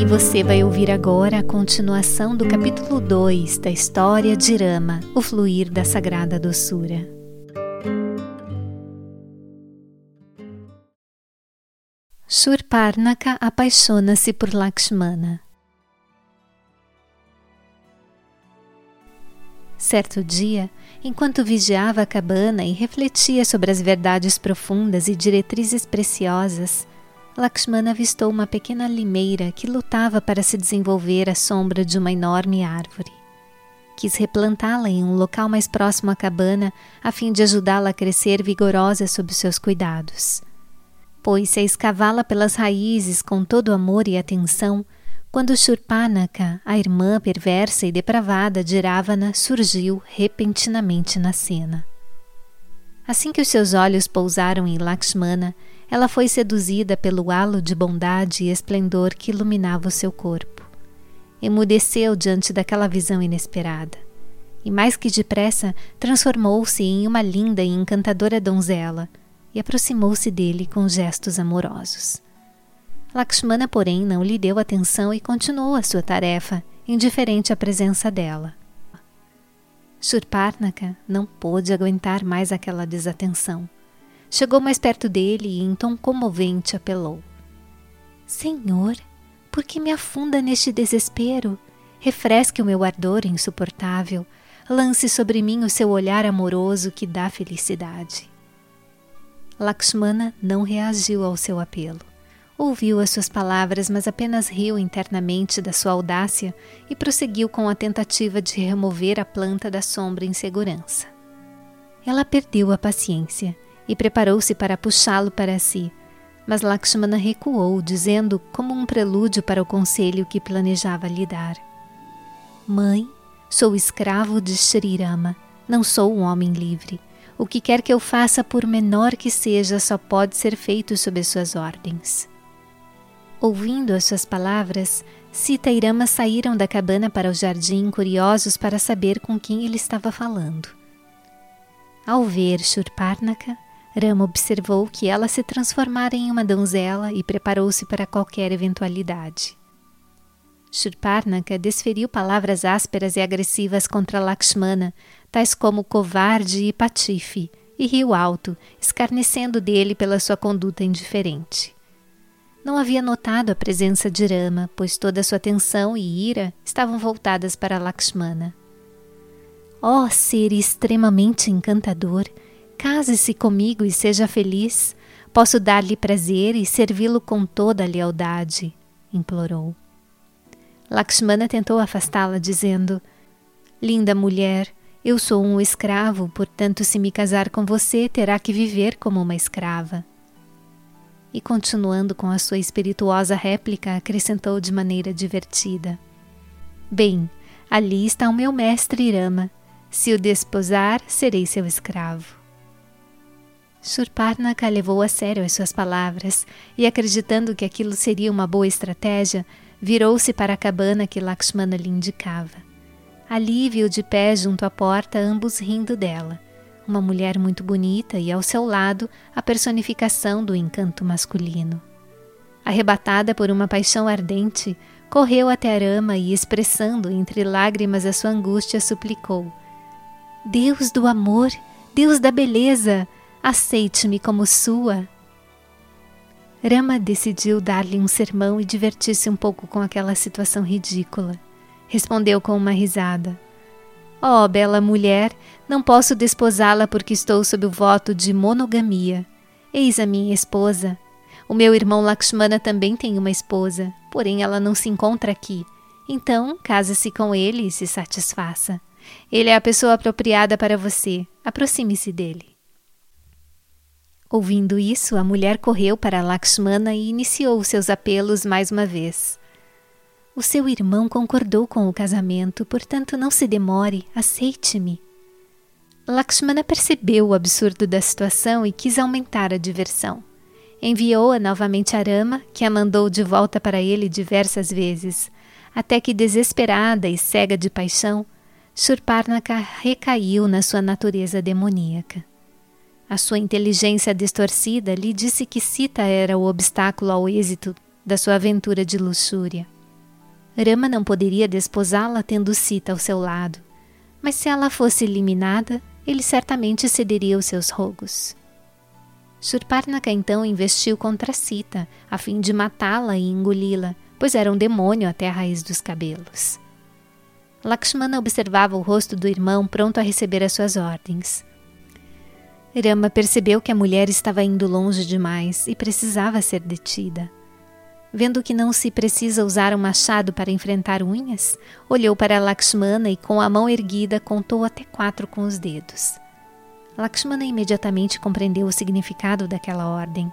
E você vai ouvir agora a continuação do capítulo 2 da história de Rama, o fluir da sagrada doçura. Shurparnaka apaixona-se por Lakshmana. Certo dia, enquanto vigiava a cabana e refletia sobre as verdades profundas e diretrizes preciosas, Lakshmana avistou uma pequena limeira que lutava para se desenvolver à sombra de uma enorme árvore. Quis replantá-la em um local mais próximo à cabana a fim de ajudá-la a crescer vigorosa sob seus cuidados. Pôs-se a escavá-la pelas raízes com todo amor e atenção, quando Shurpanaka, a irmã perversa e depravada de Ravana, surgiu repentinamente na cena. Assim que os seus olhos pousaram em Lakshmana, ela foi seduzida pelo halo de bondade e esplendor que iluminava o seu corpo. Emudeceu diante daquela visão inesperada. E mais que depressa, transformou-se em uma linda e encantadora donzela e aproximou-se dele com gestos amorosos. Lakshmana, porém, não lhe deu atenção e continuou a sua tarefa, indiferente à presença dela. Shurparnaka não pôde aguentar mais aquela desatenção. Chegou mais perto dele e, em tom comovente, apelou: Senhor, por que me afunda neste desespero? Refresque o meu ardor insuportável. Lance sobre mim o seu olhar amoroso que dá felicidade. Lakshmana não reagiu ao seu apelo. Ouviu as suas palavras, mas apenas riu internamente da sua audácia e prosseguiu com a tentativa de remover a planta da sombra em segurança. Ela perdeu a paciência e preparou-se para puxá-lo para si, mas Lakshmana recuou, dizendo, como um prelúdio para o conselho que planejava lhe dar: Mãe, sou escravo de Shrirama, não sou um homem livre. O que quer que eu faça, por menor que seja, só pode ser feito sob suas ordens. Ouvindo as suas palavras, Sita e Rama saíram da cabana para o jardim, curiosos para saber com quem ele estava falando. Ao ver Shurparnaka, Rama observou que ela se transformara em uma donzela e preparou-se para qualquer eventualidade. Shurparnaka desferiu palavras ásperas e agressivas contra Lakshmana, tais como covarde e patife, e riu alto, escarnecendo dele pela sua conduta indiferente. Não havia notado a presença de Rama, pois toda sua atenção e ira estavam voltadas para Lakshmana. Ó oh, ser extremamente encantador, case-se comigo e seja feliz. Posso dar-lhe prazer e servi-lo com toda a lealdade, implorou. Lakshmana tentou afastá-la, dizendo: Linda mulher, eu sou um escravo, portanto, se me casar com você, terá que viver como uma escrava e, continuando com a sua espirituosa réplica, acrescentou de maneira divertida: Bem, ali está o meu mestre Irama. Se o desposar, serei seu escravo. Shurparnaka levou a sério as suas palavras e, acreditando que aquilo seria uma boa estratégia, virou-se para a cabana que Lakshmana lhe indicava. Ali viu de pé junto à porta ambos rindo dela uma mulher muito bonita e ao seu lado a personificação do encanto masculino. Arrebatada por uma paixão ardente, correu até Arama e, expressando entre lágrimas a sua angústia, suplicou: Deus do amor, Deus da beleza, aceite-me como sua. Rama decidiu dar-lhe um sermão e divertir-se um pouco com aquela situação ridícula. Respondeu com uma risada: Oh, bela mulher, não posso desposá-la porque estou sob o voto de monogamia. Eis a minha esposa. O meu irmão Lakshmana também tem uma esposa, porém ela não se encontra aqui. Então, case-se com ele e se satisfaça. Ele é a pessoa apropriada para você. Aproxime-se dele. Ouvindo isso, a mulher correu para Lakshmana e iniciou seus apelos mais uma vez. O seu irmão concordou com o casamento, portanto não se demore, aceite-me. Lakshmana percebeu o absurdo da situação e quis aumentar a diversão. Enviou-a novamente a Rama, que a mandou de volta para ele diversas vezes, até que, desesperada e cega de paixão, Shurparnaka recaiu na sua natureza demoníaca. A sua inteligência distorcida lhe disse que Sita era o obstáculo ao êxito da sua aventura de luxúria. Rama não poderia desposá-la tendo Sita ao seu lado, mas se ela fosse eliminada, ele certamente cederia aos seus rogos. Surparnaka então investiu contra Sita, a fim de matá-la e engoli-la, pois era um demônio até a raiz dos cabelos. Lakshmana observava o rosto do irmão pronto a receber as suas ordens. Rama percebeu que a mulher estava indo longe demais e precisava ser detida. Vendo que não se precisa usar um machado para enfrentar unhas, olhou para Lakshmana e com a mão erguida contou até quatro com os dedos. Lakshmana imediatamente compreendeu o significado daquela ordem.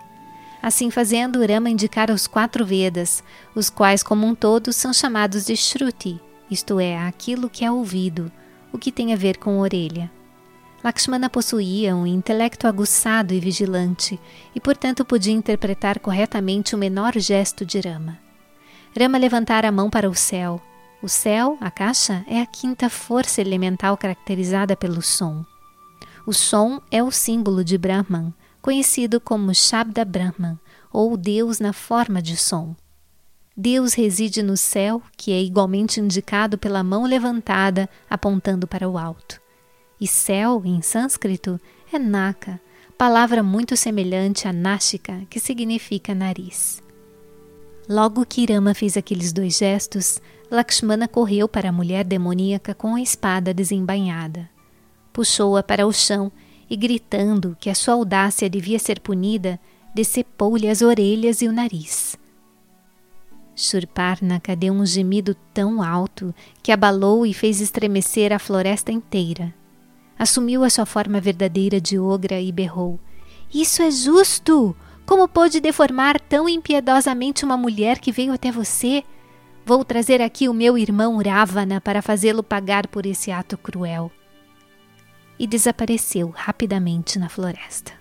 Assim fazendo, Rama indicara os quatro Vedas, os quais, como um todo, são chamados de Shruti, isto é, aquilo que é ouvido, o que tem a ver com orelha. Lakshmana possuía um intelecto aguçado e vigilante, e portanto podia interpretar corretamente o menor gesto de Rama. Rama levantara a mão para o céu. O céu, a caixa, é a quinta força elemental caracterizada pelo som. O som é o símbolo de Brahman, conhecido como Shabda Brahman, ou Deus na forma de som. Deus reside no céu, que é igualmente indicado pela mão levantada apontando para o alto. E céu, em sânscrito, é Naka, palavra muito semelhante a Nashika, que significa nariz. Logo que Rama fez aqueles dois gestos, Lakshmana correu para a mulher demoníaca com a espada desembainhada. Puxou-a para o chão e, gritando que a sua audácia devia ser punida, decepou-lhe as orelhas e o nariz. Shurparnaka deu um gemido tão alto que abalou e fez estremecer a floresta inteira. Assumiu a sua forma verdadeira de ogra e berrou: Isso é justo! Como pôde deformar tão impiedosamente uma mulher que veio até você? Vou trazer aqui o meu irmão Ravana para fazê-lo pagar por esse ato cruel e desapareceu rapidamente na floresta.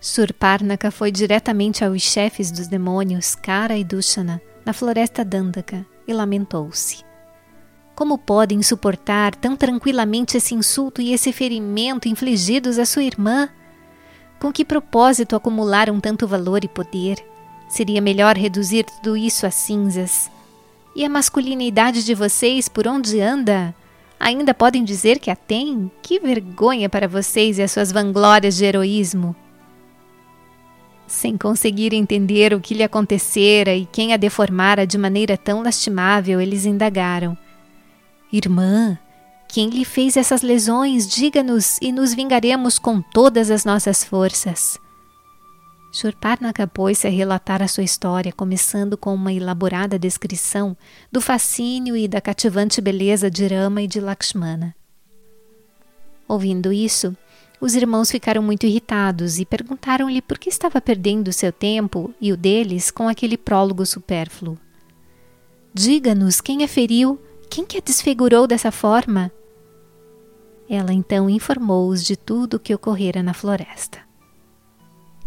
Surparnaka foi diretamente aos chefes dos demônios, Kara e Dushana, na floresta Dandaka, e lamentou-se. Como podem suportar tão tranquilamente esse insulto e esse ferimento infligidos à sua irmã? Com que propósito acumularam tanto valor e poder? Seria melhor reduzir tudo isso a cinzas. E a masculinidade de vocês por onde anda? Ainda podem dizer que a têm? Que vergonha para vocês e as suas vanglórias de heroísmo! Sem conseguir entender o que lhe acontecera e quem a deformara de maneira tão lastimável, eles indagaram: Irmã, quem lhe fez essas lesões? Diga-nos e nos vingaremos com todas as nossas forças. Shurparnaka pôs-se a relatar a sua história, começando com uma elaborada descrição do fascínio e da cativante beleza de Rama e de Lakshmana. Ouvindo isso, os irmãos ficaram muito irritados e perguntaram-lhe por que estava perdendo seu tempo e o deles com aquele prólogo supérfluo. Diga-nos quem a feriu, quem que a desfigurou dessa forma? Ela então informou-os de tudo o que ocorrera na floresta.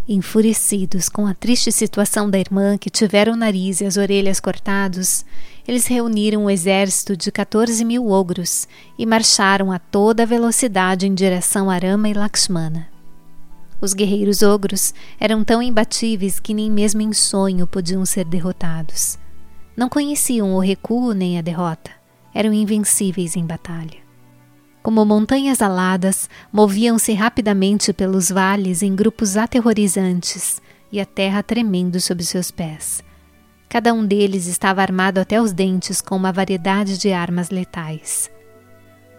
Enfurecidos com a triste situação da irmã que tivera o nariz e as orelhas cortados, eles reuniram um exército de 14 mil ogros e marcharam a toda velocidade em direção a Rama e Lakshmana. Os guerreiros ogros eram tão imbatíveis que nem mesmo em sonho podiam ser derrotados. Não conheciam o recuo nem a derrota, eram invencíveis em batalha. Como montanhas aladas, moviam-se rapidamente pelos vales em grupos aterrorizantes e a terra tremendo sob seus pés. Cada um deles estava armado até os dentes com uma variedade de armas letais.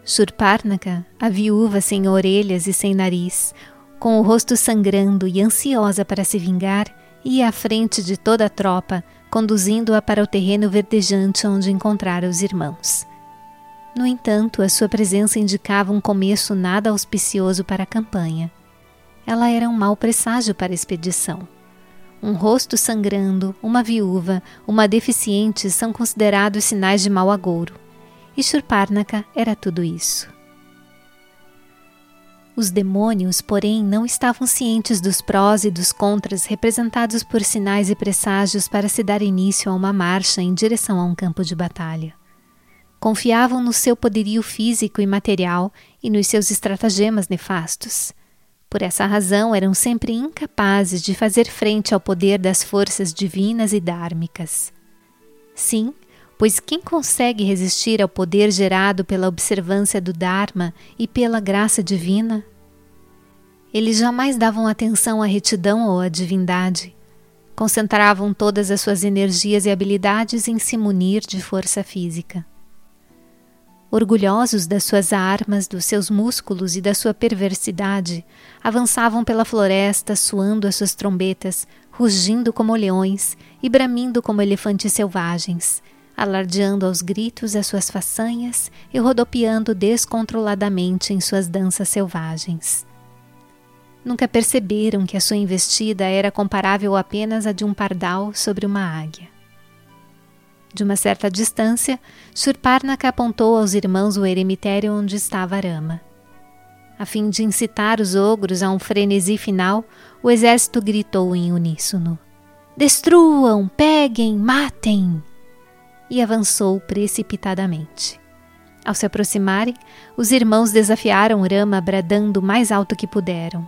Surparnaka, a viúva sem orelhas e sem nariz, com o rosto sangrando e ansiosa para se vingar, ia à frente de toda a tropa, conduzindo-a para o terreno verdejante onde encontrara os irmãos. No entanto, a sua presença indicava um começo nada auspicioso para a campanha. Ela era um mau presságio para a expedição. Um rosto sangrando, uma viúva, uma deficiente são considerados sinais de mau agouro. E Shurparnaka era tudo isso. Os demônios, porém, não estavam cientes dos prós e dos contras representados por sinais e presságios para se dar início a uma marcha em direção a um campo de batalha. Confiavam no seu poderio físico e material e nos seus estratagemas nefastos. Por essa razão, eram sempre incapazes de fazer frente ao poder das forças divinas e dármicas. Sim, pois quem consegue resistir ao poder gerado pela observância do Dharma e pela graça divina? Eles jamais davam atenção à retidão ou à divindade. Concentravam todas as suas energias e habilidades em se munir de força física. Orgulhosos das suas armas, dos seus músculos e da sua perversidade, avançavam pela floresta, suando as suas trombetas, rugindo como leões e bramindo como elefantes selvagens, alardeando aos gritos as suas façanhas e rodopiando descontroladamente em suas danças selvagens. Nunca perceberam que a sua investida era comparável apenas à de um pardal sobre uma águia. De uma certa distância, Shurparnaka apontou aos irmãos o eremitério onde estava Arama. A fim de incitar os ogros a um frenesi final, o exército gritou em uníssono: Destruam, peguem, matem! E avançou precipitadamente. Ao se aproximarem, os irmãos desafiaram Rama bradando o mais alto que puderam.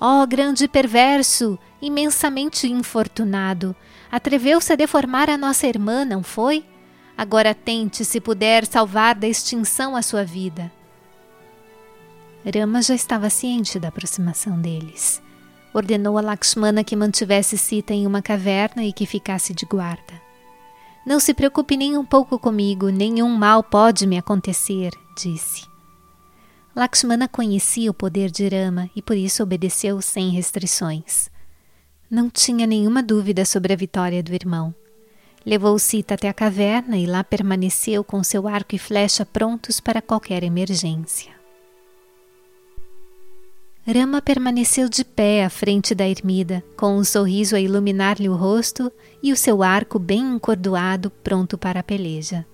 Ó oh, grande perverso, imensamente infortunado, atreveu-se a deformar a nossa irmã, não foi? Agora tente, se puder, salvar da extinção a sua vida. Rama já estava ciente da aproximação deles. Ordenou a Lakshmana que mantivesse Sita em uma caverna e que ficasse de guarda. Não se preocupe nem um pouco comigo, nenhum mal pode me acontecer, disse. Lakshmana conhecia o poder de Rama e por isso obedeceu sem restrições. Não tinha nenhuma dúvida sobre a vitória do irmão. Levou Sita até a caverna e lá permaneceu com seu arco e flecha prontos para qualquer emergência. Rama permaneceu de pé à frente da ermida, com um sorriso a iluminar-lhe o rosto e o seu arco bem encordoado, pronto para a peleja.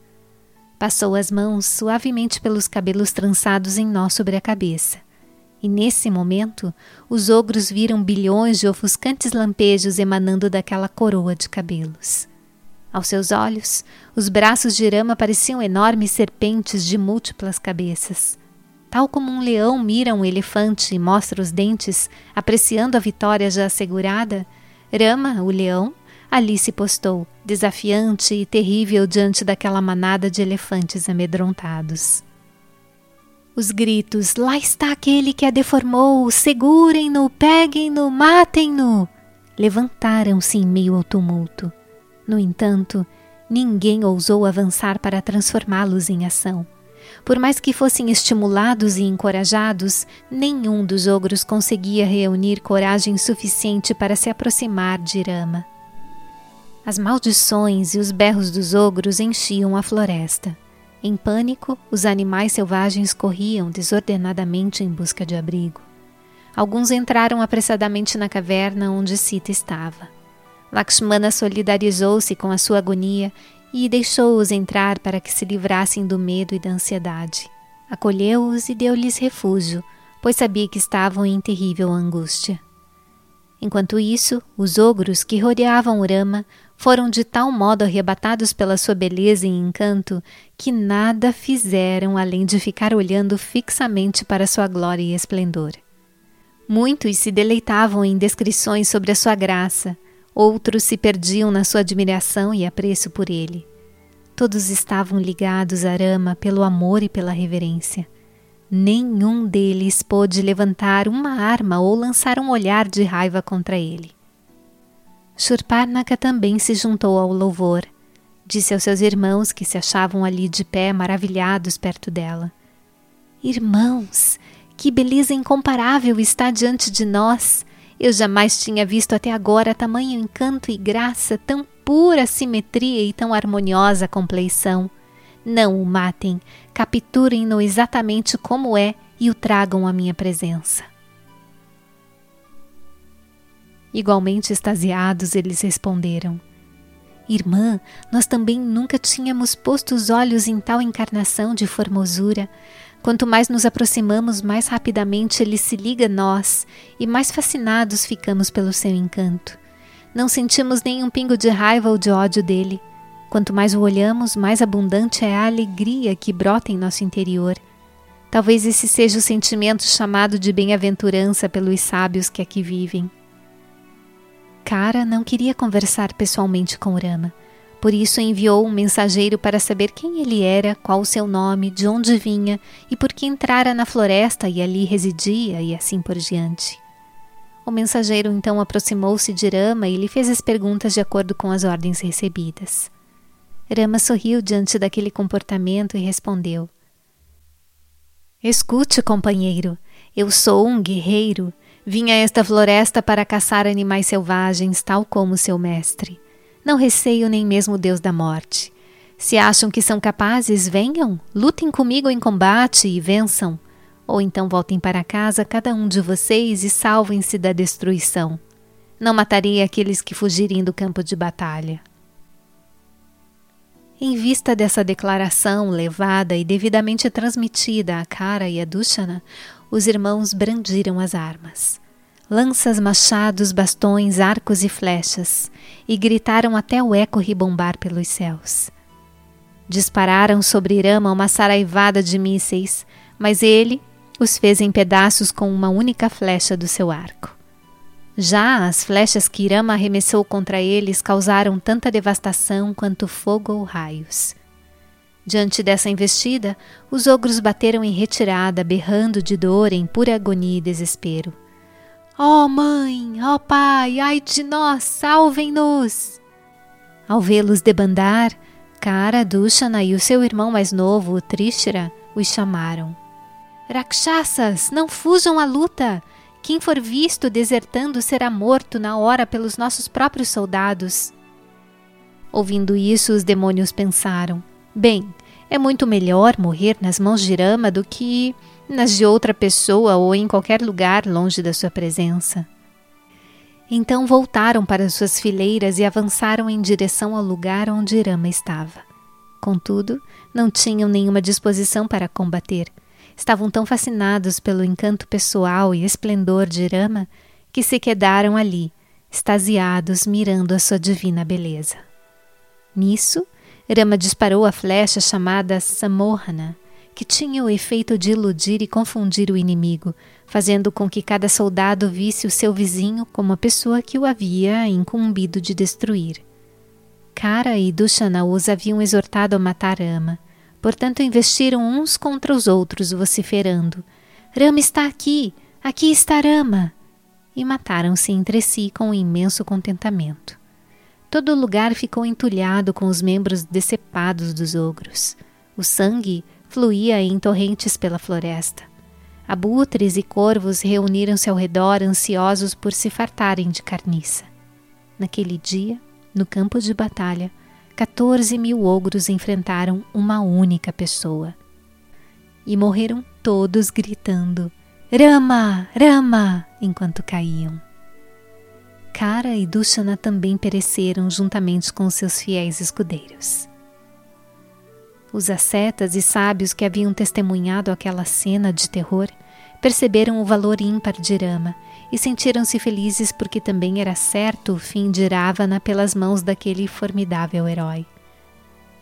Passou as mãos suavemente pelos cabelos trançados em nó sobre a cabeça. E nesse momento, os ogros viram bilhões de ofuscantes lampejos emanando daquela coroa de cabelos. Aos seus olhos, os braços de Rama pareciam enormes serpentes de múltiplas cabeças. Tal como um leão mira um elefante e mostra os dentes, apreciando a vitória já assegurada, Rama, o leão, ali se postou, desafiante e terrível diante daquela manada de elefantes amedrontados. Os gritos: Lá está aquele que a deformou! Segurem-no, peguem-no, matem-no! levantaram-se em meio ao tumulto. No entanto, ninguém ousou avançar para transformá-los em ação. Por mais que fossem estimulados e encorajados, nenhum dos ogros conseguia reunir coragem suficiente para se aproximar de Irama. As maldições e os berros dos ogros enchiam a floresta. Em pânico, os animais selvagens corriam desordenadamente em busca de abrigo. Alguns entraram apressadamente na caverna onde Sita estava. Lakshmana solidarizou-se com a sua agonia e deixou-os entrar para que se livrassem do medo e da ansiedade. Acolheu-os e deu-lhes refúgio, pois sabia que estavam em terrível angústia. Enquanto isso, os ogros que rodeavam Urama foram de tal modo arrebatados pela sua beleza e encanto que nada fizeram além de ficar olhando fixamente para sua glória e esplendor. Muitos se deleitavam em descrições sobre a sua graça, outros se perdiam na sua admiração e apreço por ele. Todos estavam ligados a Rama pelo amor e pela reverência. Nenhum deles pôde levantar uma arma ou lançar um olhar de raiva contra ele. Shurparnaka também se juntou ao louvor. Disse aos seus irmãos que se achavam ali de pé, maravilhados perto dela: Irmãos, que beleza incomparável está diante de nós! Eu jamais tinha visto até agora tamanho encanto e graça, tão pura simetria e tão harmoniosa compleição. Não o matem, capturem-no exatamente como é e o tragam à minha presença. Igualmente extasiados, eles responderam: Irmã, nós também nunca tínhamos posto os olhos em tal encarnação de formosura. Quanto mais nos aproximamos, mais rapidamente ele se liga a nós e mais fascinados ficamos pelo seu encanto. Não sentimos nenhum pingo de raiva ou de ódio dele. Quanto mais o olhamos, mais abundante é a alegria que brota em nosso interior. Talvez esse seja o sentimento chamado de bem-aventurança pelos sábios que aqui vivem. Kara não queria conversar pessoalmente com Rama, por isso enviou um mensageiro para saber quem ele era, qual o seu nome, de onde vinha e por que entrara na floresta e ali residia e assim por diante. O mensageiro então aproximou-se de Rama e lhe fez as perguntas de acordo com as ordens recebidas. Rama sorriu diante daquele comportamento e respondeu: Escute, companheiro, eu sou um guerreiro. Vim a esta floresta para caçar animais selvagens, tal como seu mestre. Não receio nem mesmo o Deus da morte. Se acham que são capazes, venham, lutem comigo em combate e vençam. Ou então voltem para casa cada um de vocês e salvem-se da destruição. Não matarei aqueles que fugirem do campo de batalha. Em vista dessa declaração levada e devidamente transmitida a Kara e a Dushana, os irmãos brandiram as armas. Lanças, machados, bastões, arcos e flechas, e gritaram até o eco ribombar pelos céus. Dispararam sobre Irama uma saraivada de mísseis, mas ele os fez em pedaços com uma única flecha do seu arco. Já as flechas que Irama arremessou contra eles causaram tanta devastação quanto fogo ou raios. Diante dessa investida, os ogros bateram em retirada, berrando de dor em pura agonia e desespero. Ó oh, mãe, ó oh, pai, ai de nós, salvem-nos! Ao vê-los debandar, Kara, Dushana e o seu irmão mais novo, Trishra, os chamaram. Rakshasas, não fujam à luta! Quem for visto desertando será morto na hora pelos nossos próprios soldados. Ouvindo isso, os demônios pensaram: Bem, é muito melhor morrer nas mãos de Rama do que nas de outra pessoa ou em qualquer lugar longe da sua presença. Então voltaram para suas fileiras e avançaram em direção ao lugar onde Rama estava. Contudo, não tinham nenhuma disposição para combater estavam tão fascinados pelo encanto pessoal e esplendor de Rama que se quedaram ali, extasiados, mirando a sua divina beleza. Nisso, Rama disparou a flecha chamada Samohana, que tinha o efeito de iludir e confundir o inimigo, fazendo com que cada soldado visse o seu vizinho como a pessoa que o havia incumbido de destruir. Kara e Dushana os haviam exortado a matar Rama, Portanto, investiram uns contra os outros, vociferando: Rama está aqui! Aqui está Rama! E mataram-se entre si com um imenso contentamento. Todo o lugar ficou entulhado com os membros decepados dos ogros. O sangue fluía em torrentes pela floresta. Abutres e corvos reuniram-se ao redor, ansiosos por se fartarem de carniça. Naquele dia, no campo de batalha, 14 mil ogros enfrentaram uma única pessoa. E morreram todos gritando: Rama! Rama! enquanto caíam. Kara e Dushana também pereceram juntamente com seus fiéis escudeiros. Os ascetas e sábios que haviam testemunhado aquela cena de terror perceberam o valor ímpar de Rama e sentiram-se felizes porque também era certo o fim de Ravana pelas mãos daquele formidável herói.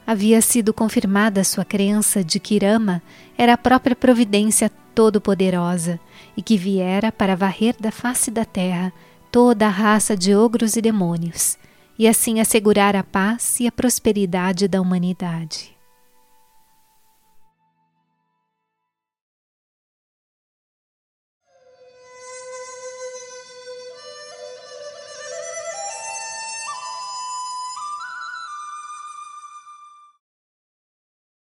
Havia sido confirmada sua crença de que Rama era a própria providência todo-poderosa e que viera para varrer da face da terra toda a raça de ogros e demônios, e assim assegurar a paz e a prosperidade da humanidade.